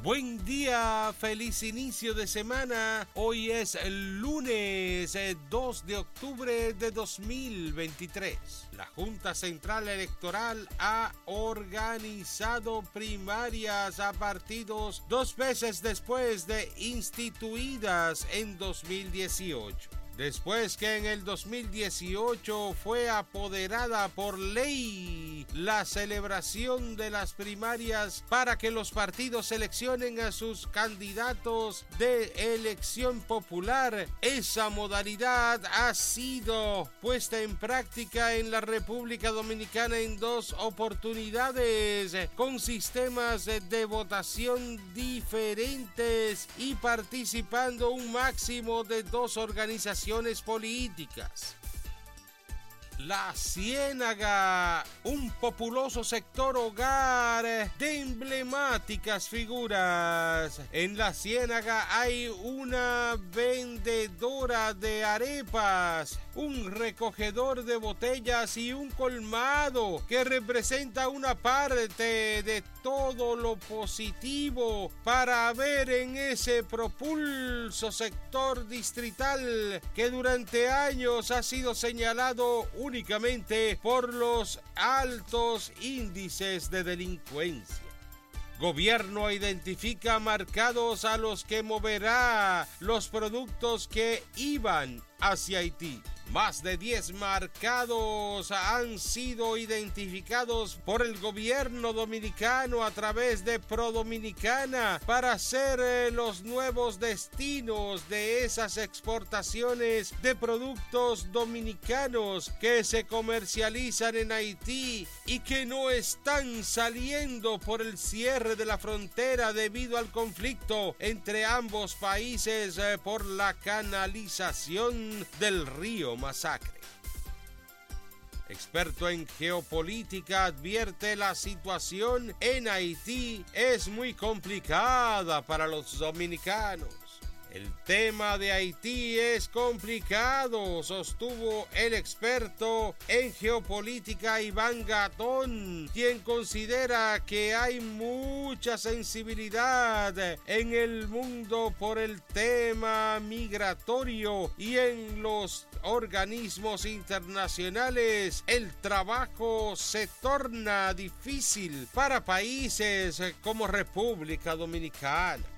Buen día, feliz inicio de semana. Hoy es el lunes 2 eh, de octubre de 2023. La Junta Central Electoral ha organizado primarias a partidos dos veces después de instituidas en 2018 después que en el 2018 fue apoderada por ley la celebración de las primarias para que los partidos seleccionen a sus candidatos de elección popular. Esa modalidad ha sido puesta en práctica en la República Dominicana en dos oportunidades con sistemas de votación diferentes y participando un máximo de dos organizaciones políticas. La Ciénaga, un populoso sector hogar de emblemáticas figuras. En la Ciénaga hay una vendedora de arepas, un recogedor de botellas y un colmado que representa una parte de todo lo positivo para ver en ese propulso sector distrital que durante años ha sido señalado únicamente por los altos índices de delincuencia. Gobierno identifica marcados a los que moverá los productos que iban hacia Haití. Más de 10 marcados han sido identificados por el gobierno dominicano a través de Prodominicana para ser eh, los nuevos destinos de esas exportaciones de productos dominicanos que se comercializan en Haití y que no están saliendo por el cierre de la frontera debido al conflicto entre ambos países eh, por la canalización del río Masacre. Experto en geopolítica advierte la situación en Haití es muy complicada para los dominicanos. El tema de Haití es complicado, sostuvo el experto en geopolítica Iván Gatón, quien considera que hay mucha sensibilidad en el mundo por el tema migratorio y en los organismos internacionales el trabajo se torna difícil para países como República Dominicana.